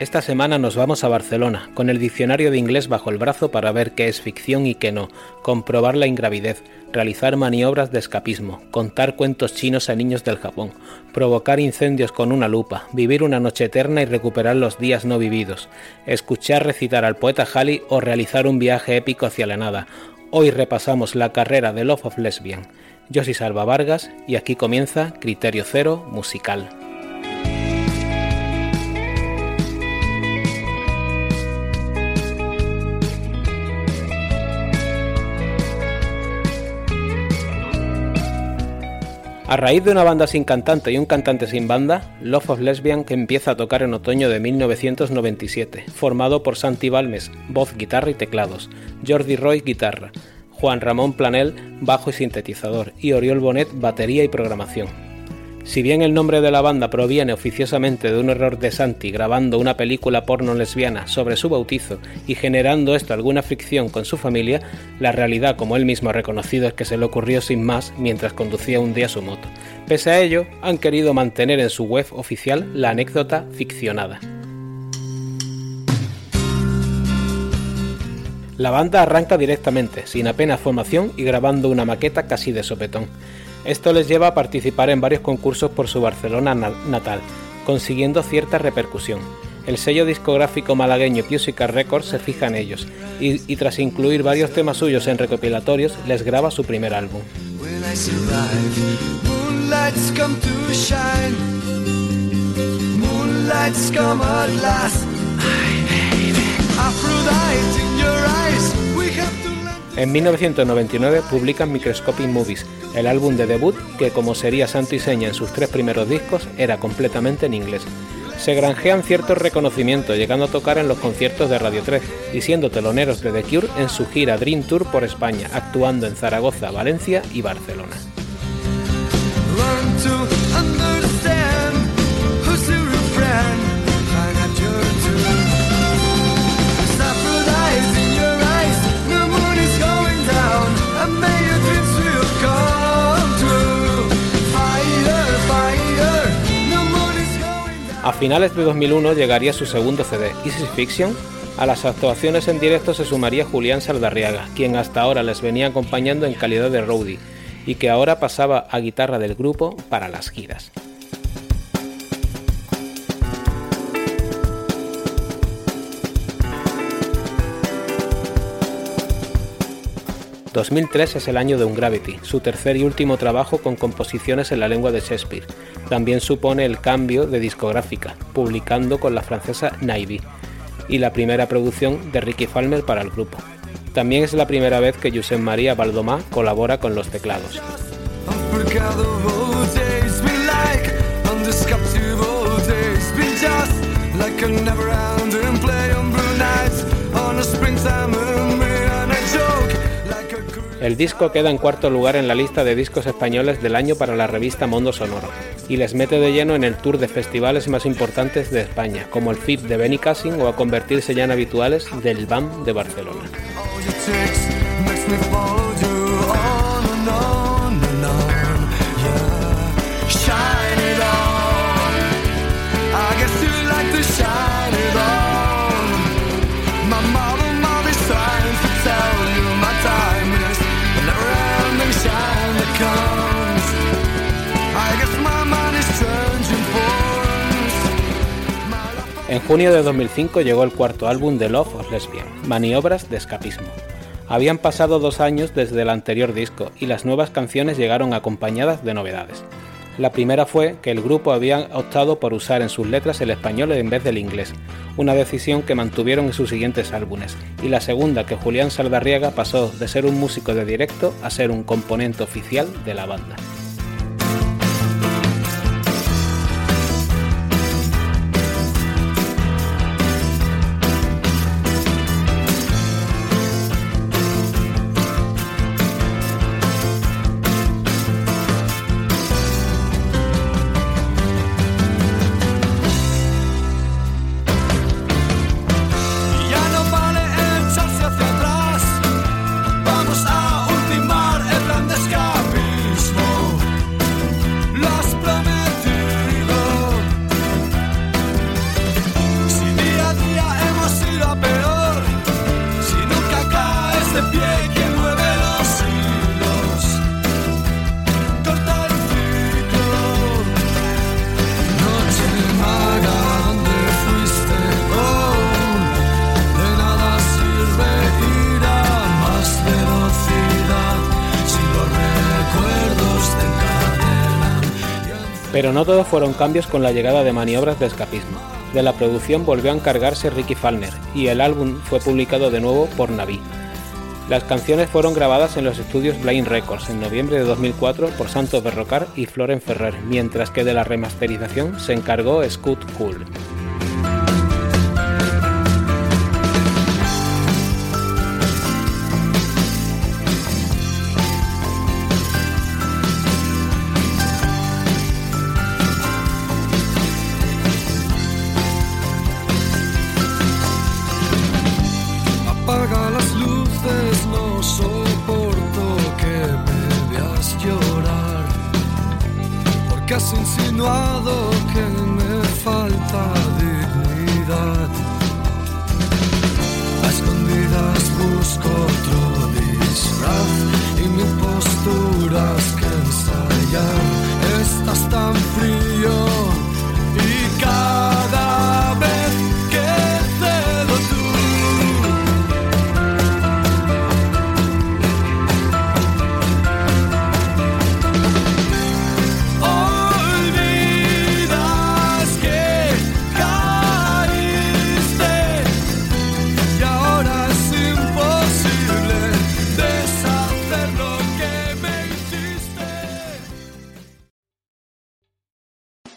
Esta semana nos vamos a Barcelona, con el diccionario de inglés bajo el brazo para ver qué es ficción y qué no, comprobar la ingravidez, realizar maniobras de escapismo, contar cuentos chinos a niños del Japón, provocar incendios con una lupa, vivir una noche eterna y recuperar los días no vividos, escuchar recitar al poeta Halley o realizar un viaje épico hacia la nada. Hoy repasamos la carrera de Love of Lesbian. Yo soy Salva Vargas y aquí comienza Criterio Cero Musical. A raíz de una banda sin cantante y un cantante sin banda, Love of Lesbian empieza a tocar en otoño de 1997, formado por Santi Balmes, voz, guitarra y teclados, Jordi Roy, guitarra, Juan Ramón Planel, bajo y sintetizador, y Oriol Bonet, batería y programación. Si bien el nombre de la banda proviene oficiosamente de un error de Santi grabando una película porno lesbiana sobre su bautizo y generando esto alguna fricción con su familia, la realidad, como él mismo ha reconocido, es que se le ocurrió sin más mientras conducía un día su moto. Pese a ello, han querido mantener en su web oficial la anécdota ficcionada. La banda arranca directamente, sin apenas formación y grabando una maqueta casi de sopetón. Esto les lleva a participar en varios concursos por su Barcelona natal, consiguiendo cierta repercusión. El sello discográfico malagueño Musica Records se fija en ellos y, tras incluir varios temas suyos en recopilatorios, les graba su primer álbum. En 1999 publican Microscopic Movies, el álbum de debut que, como sería santo y seña en sus tres primeros discos, era completamente en inglés. Se granjean ciertos reconocimientos, llegando a tocar en los conciertos de Radio 3 y siendo teloneros de The Cure en su gira Dream Tour por España, actuando en Zaragoza, Valencia y Barcelona. A finales de 2001 llegaría su segundo CD, Easy Fiction. A las actuaciones en directo se sumaría Julián Saldarriaga, quien hasta ahora les venía acompañando en calidad de roadie y que ahora pasaba a guitarra del grupo para las giras. 2003 es el año de Ungravity, su tercer y último trabajo con composiciones en la lengua de Shakespeare. También supone el cambio de discográfica, publicando con la francesa Navy, y la primera producción de Ricky Falmer para el grupo. También es la primera vez que Josep María Baldomá colabora con los teclados. El disco queda en cuarto lugar en la lista de discos españoles del año para la revista Mundo Sonoro y les mete de lleno en el tour de festivales más importantes de España, como el FIP de Benny Cassin o a convertirse ya en habituales del BAM de Barcelona. En junio de 2005 llegó el cuarto álbum de Love of Lesbian, Maniobras de Escapismo. Habían pasado dos años desde el anterior disco y las nuevas canciones llegaron acompañadas de novedades. La primera fue que el grupo había optado por usar en sus letras el español en vez del inglés, una decisión que mantuvieron en sus siguientes álbumes, y la segunda que Julián Saldarriaga pasó de ser un músico de directo a ser un componente oficial de la banda. Pero no todos fueron cambios con la llegada de maniobras de escapismo. De la producción volvió a encargarse Ricky Falner y el álbum fue publicado de nuevo por Navi. Las canciones fueron grabadas en los estudios Blind Records en noviembre de 2004 por Santos Berrocar y Floren Ferrer, mientras que de la remasterización se encargó Scott Cool. que has insinuado que me falta dignidad. A escondidas busco otro disfraz y mi postura que ensayar.